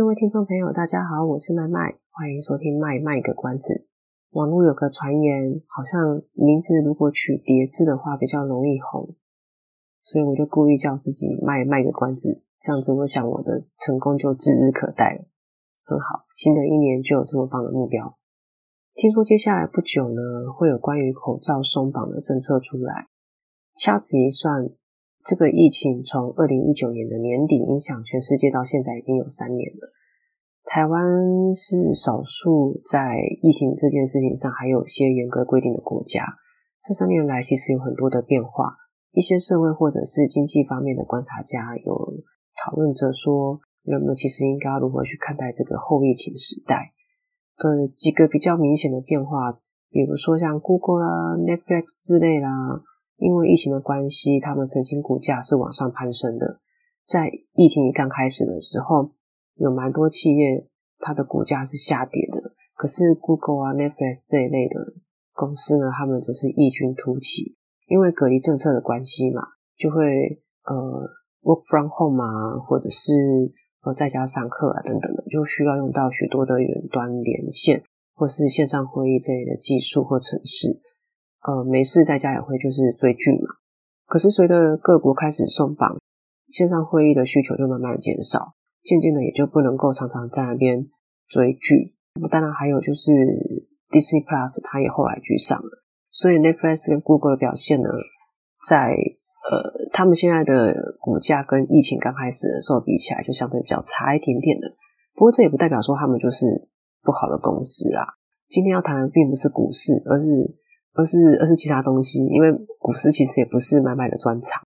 各位听众朋友，大家好，我是麦麦，欢迎收听麦卖个关子。网络有个传言，好像名字如果取叠字的话比较容易红，所以我就故意叫自己麦卖个关子，这样子我想我的成功就指日可待了。很好，新的一年就有这么棒的目标。听说接下来不久呢，会有关于口罩松绑的政策出来，掐指一算。这个疫情从二零一九年的年底影响全世界到现在已经有三年了。台湾是少数在疫情这件事情上还有些严格规定的国家。这三年来其实有很多的变化，一些社会或者是经济方面的观察家有讨论着说，人们其实应该要如何去看待这个后疫情时代。呃，几个比较明显的变化，比如说像 Google 啦、Netflix 之类啦。因为疫情的关系，他们曾经股价是往上攀升的。在疫情一刚开始的时候，有蛮多企业它的股价是下跌的。可是 Google 啊、Netflix 这一类的公司呢，他们则是异军突起。因为隔离政策的关系嘛，就会呃 work from home 啊，或者是呃在家上课啊等等的，就需要用到许多的远端连线或是线上会议这类的技术或程式。呃，没事在家也会就是追剧嘛。可是随着各国开始松绑，线上会议的需求就慢慢减少，渐渐的也就不能够常常在那边追剧。那当然还有就是 Disney Plus，它也后来居上了。所以 Netflix 跟 Google 的表现呢，在呃他们现在的股价跟疫情刚开始的时候比起来，就相对比较差一点点的。不过这也不代表说他们就是不好的公司啊。今天要谈的并不是股市，而是。而是而是其他东西，因为股市其实也不是麦麦的专长，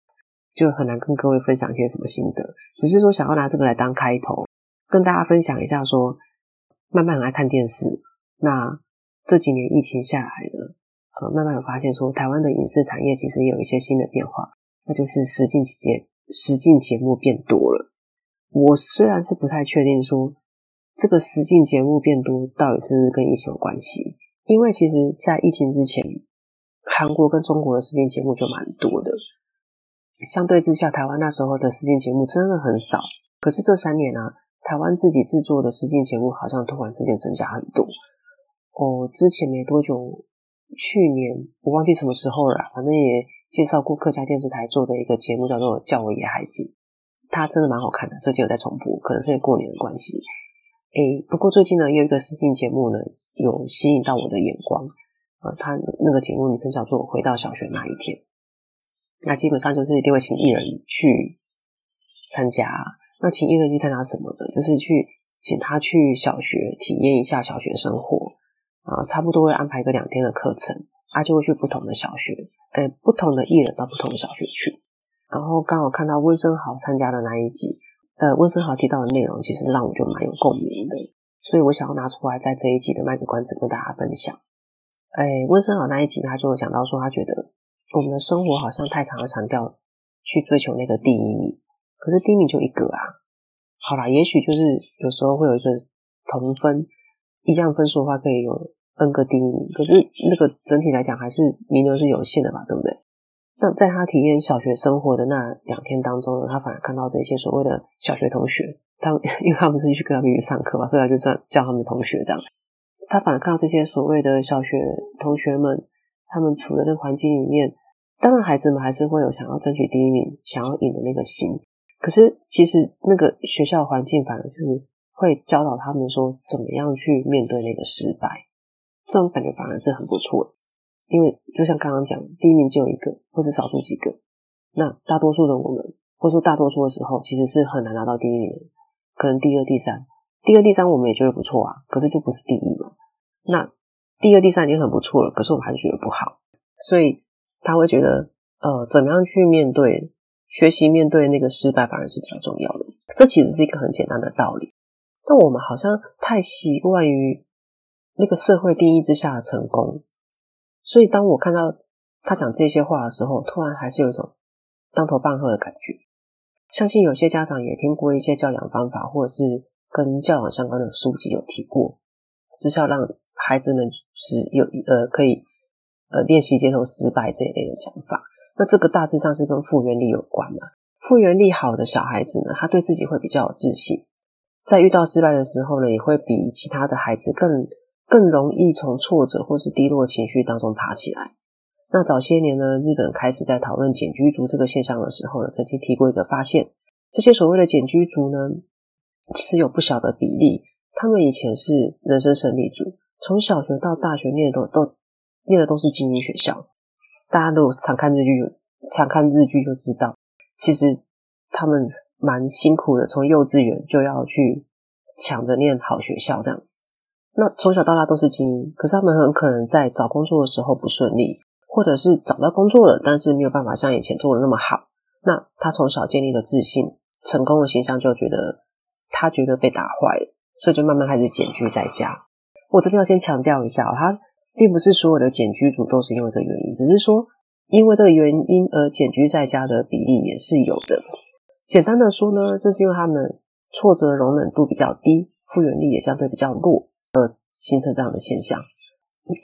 就很难跟各位分享一些什么心得。只是说想要拿这个来当开头，跟大家分享一下说，说麦麦很爱看电视。那这几年疫情下来了，呃，麦麦有发现说，台湾的影视产业其实有一些新的变化，那就是实境节实境节目变多了。我虽然是不太确定说这个实境节目变多到底是跟疫情有关系。因为其实，在疫情之前，韩国跟中国的实境节目就蛮多的。相对之下，台湾那时候的实境节目真的很少。可是这三年啊，台湾自己制作的实境节目好像突然之间增加很多。哦，之前没多久，去年我忘记什么时候了，反正也介绍过客家电视台做的一个节目，叫做《叫我野孩子》，它真的蛮好看的。最近有在重播，可能是因为过年的关系。诶，不过最近呢，有一个私信节目呢，有吸引到我的眼光。呃，他那个节目名称叫做《回到小学那一天》。那基本上就是一定会请艺人去参加。那请艺人去参加什么呢？就是去请他去小学体验一下小学生活。啊，差不多会安排个两天的课程，他就会去不同的小学，诶，不同的艺人到不同的小学去。然后刚好看到温昇豪参加的那一集。呃，温森豪提到的内容其实让我就蛮有共鸣的，所以我想要拿出来在这一集的卖个关子跟大家分享。哎，温森豪那一集他就讲到说，他觉得我们的生活好像太常的强调去追求那个第一名，可是第一名就一个啊。好啦，也许就是有时候会有一个同分，一样分数的话可以有 N 个第一名，可是那个整体来讲还是名额是有限的吧，对不对？那在他体验小学生活的那两天当中呢，他反而看到这些所谓的小学同学，他 因为他们是去跟他们去上课嘛，所以他就算叫他们同学这样。他反而看到这些所谓的小学同学们，他们处的那个环境里面，当然孩子们还是会有想要争取第一名、想要赢的那个心。可是其实那个学校环境反而是会教导他们说，怎么样去面对那个失败，这种感觉反而是很不错的。因为就像刚刚讲，第一名只有一个，或是少数几个。那大多数的我们，或是说大多数的时候，其实是很难拿到第一名的。可能第二、第三，第二、第三我们也觉得不错啊，可是就不是第一嘛。那第二、第三已经很不错了，可是我们还是觉得不好。所以他会觉得，呃，怎么样去面对学习，面对那个失败，反而是比较重要的。这其实是一个很简单的道理。但我们好像太习惯于那个社会定义之下的成功，所以当我看到他讲这些话的时候，突然还是有一种当头棒喝的感觉。相信有些家长也听过一些教养方法，或者是跟教养相关的书籍有提过，就是要让孩子们是有呃可以呃练习接受失败这一类的讲法。那这个大致上是跟复原力有关嘛？复原力好的小孩子呢，他对自己会比较有自信，在遇到失败的时候呢，也会比其他的孩子更更容易从挫折或是低落情绪当中爬起来。那早些年呢，日本开始在讨论简居族这个现象的时候呢，曾经提过一个发现：这些所谓的简居族呢，其实有不小的比例，他们以前是人生胜利组，从小学到大学念的都都念的都是精英学校。大家都常看日剧，常看日剧就知道，其实他们蛮辛苦的，从幼稚园就要去抢着念好学校这样。那从小到大都是精英，可是他们很可能在找工作的时候不顺利。或者是找到工作了，但是没有办法像以前做的那么好，那他从小建立的自信、成功的形象就觉得他觉得被打坏了，所以就慢慢开始减居在家。我这边要先强调一下，他并不是所有的减居族都是因为这个原因，只是说因为这个原因而减居在家的比例也是有的。简单的说呢，就是因为他们挫折容忍度比较低，复原力也相对比较弱，形成这样的现象。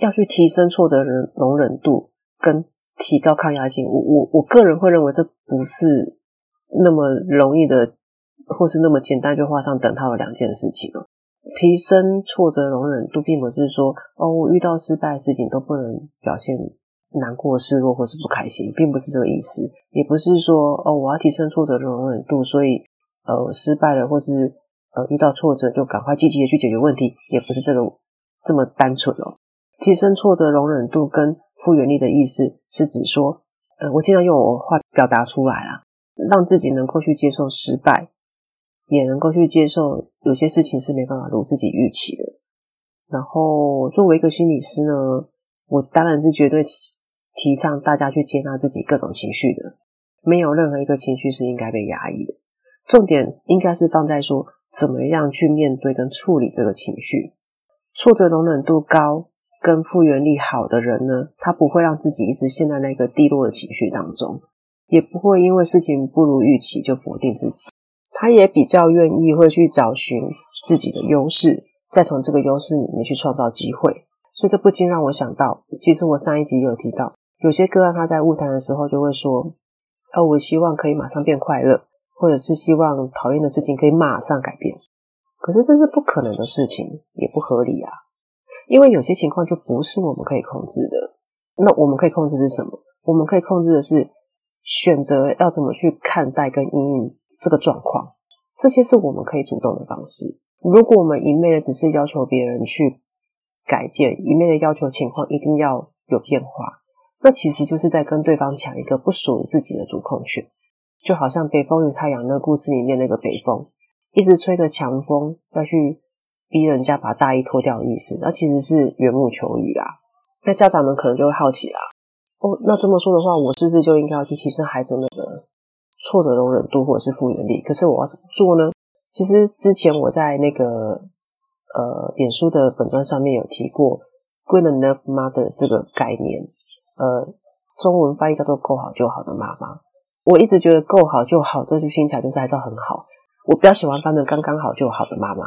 要去提升挫折容容忍度。跟提高抗压性，我我我个人会认为这不是那么容易的，或是那么简单就画上等号的两件事情哦。提升挫折容忍度，并不是说哦，我遇到失败的事情都不能表现难过、失落或是不开心，并不是这个意思。也不是说哦，我要提升挫折的容忍度，所以呃失败了或是呃遇到挫折就赶快积极的去解决问题，也不是这个这么单纯哦。提升挫折容忍度跟复原力的意思是指说，呃，我尽量用我话表达出来啦，让自己能够去接受失败，也能够去接受有些事情是没办法如自己预期的。然后，作为一个心理师呢，我当然是绝对提倡大家去接纳自己各种情绪的，没有任何一个情绪是应该被压抑的。重点应该是放在说，怎么样去面对跟处理这个情绪，挫折容忍度高。跟复原力好的人呢，他不会让自己一直陷在那个低落的情绪当中，也不会因为事情不如预期就否定自己。他也比较愿意会去找寻自己的优势，再从这个优势里面去创造机会。所以这不禁让我想到，其实我上一集有提到，有些个案他在晤谈的时候就会说：“哦，我希望可以马上变快乐，或者是希望讨厌的事情可以马上改变。”可是这是不可能的事情，也不合理啊。因为有些情况就不是我们可以控制的，那我们可以控制是什么？我们可以控制的是选择要怎么去看待跟因应这个状况，这些是我们可以主动的方式。如果我们一昧的只是要求别人去改变，一昧的要求情况一定要有变化，那其实就是在跟对方抢一个不属于自己的主控权。就好像《北风与太阳》那个故事里面那个北风，一直吹着强风要去。逼人家把大衣脱掉的意思，那其实是缘木求鱼啊。那家长们可能就会好奇啦，哦，那这么说的话，我是不是就应该要去提升孩子们的挫折容忍度或者是复原力？可是我要怎么做呢？其实之前我在那个呃脸书的本专上面有提过 “good enough mother” 这个概念，呃，中文翻译叫做“够好就好的妈妈”。我一直觉得“够好就好”这句听起来就是还是很好，我比较喜欢翻的“刚刚好就好的妈妈”。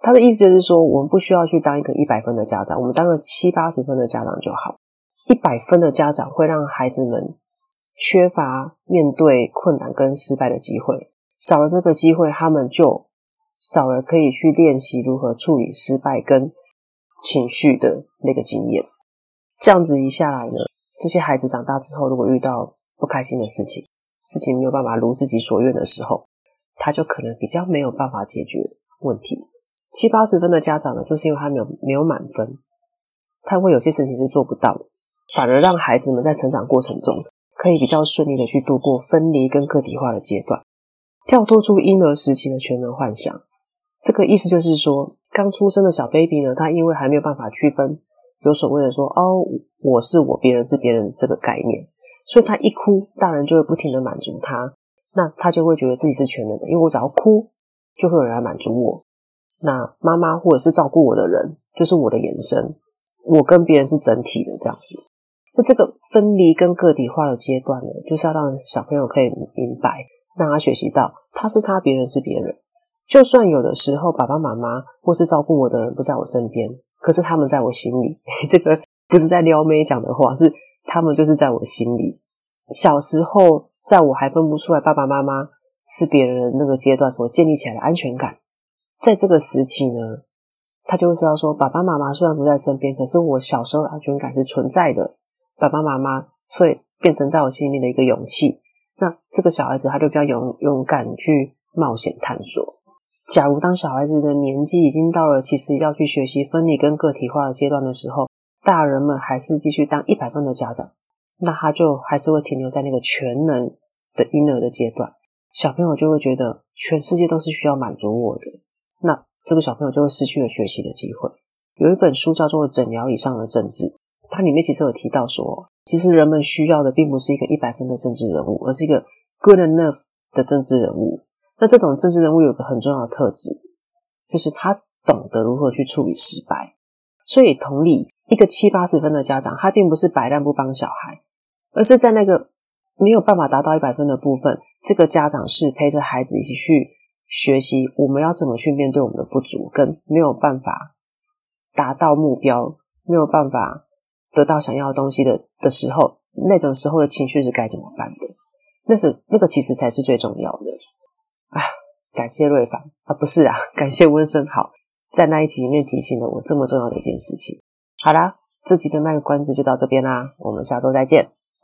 他的意思就是说，我们不需要去当一个一百分的家长，我们当个七八十分的家长就好。一百分的家长会让孩子们缺乏面对困难跟失败的机会，少了这个机会，他们就少了可以去练习如何处理失败跟情绪的那个经验。这样子一下来呢，这些孩子长大之后，如果遇到不开心的事情，事情没有办法如自己所愿的时候，他就可能比较没有办法解决问题。七八十分的家长呢，就是因为他没有没有满分，他会有些事情是做不到的，反而让孩子们在成长过程中可以比较顺利的去度过分离跟个体化的阶段，跳脱出婴儿时期的全能幻想。这个意思就是说，刚出生的小 baby 呢，他因为还没有办法区分有所谓的说哦，我是我，别人是别人这个概念，所以他一哭，大人就会不停的满足他，那他就会觉得自己是全能的，因为我只要哭，就会有人来满足我。那妈妈或者是照顾我的人，就是我的延伸，我跟别人是整体的这样子。那这个分离跟个体化的阶段呢，就是要让小朋友可以明白，让他学习到他是他，别人是别人。就算有的时候爸爸妈妈或是照顾我的人不在我身边，可是他们在我心里。这个不是在撩妹讲的话，是他们就是在我心里。小时候，在我还分不出来爸爸妈妈是别人那个阶段所建立起来的安全感，在这个时期呢，他就会知道说，爸爸妈妈虽然不在身边，可是我小时候的安全感是存在的。爸爸妈妈会变成在我心里面的一个勇气。那这个小孩子他就比较勇勇敢去冒险探索。假如当小孩子的年纪已经到了，其实要去学习分离跟个体化的阶段的时候，大人们还是继续当一百分的家长，那他就还是会停留在那个全能的婴儿的阶段。小朋友就会觉得全世界都是需要满足我的，那这个小朋友就会失去了学习的机会。有一本书叫做《诊疗以上的政治》，它里面其实有提到说，其实人们需要的并不是一个一百分的政治人物，而是一个 good enough 的政治人物。那这种政治人物有个很重要的特质，就是他懂得如何去处理失败。所以同理，一个七八十分的家长，他并不是摆烂不帮小孩，而是在那个没有办法达到一百分的部分，这个家长是陪着孩子一起去学习，我们要怎么去面对我们的不足，跟没有办法达到目标，没有办法得到想要的东西的的时候，那种时候的情绪是该怎么办的？那是那个其实才是最重要的。啊，感谢瑞凡啊，不是啊，感谢温生好，在那一集里面提醒了我这么重要的一件事情。好啦，这集的卖个关子就到这边啦，我们下周再见，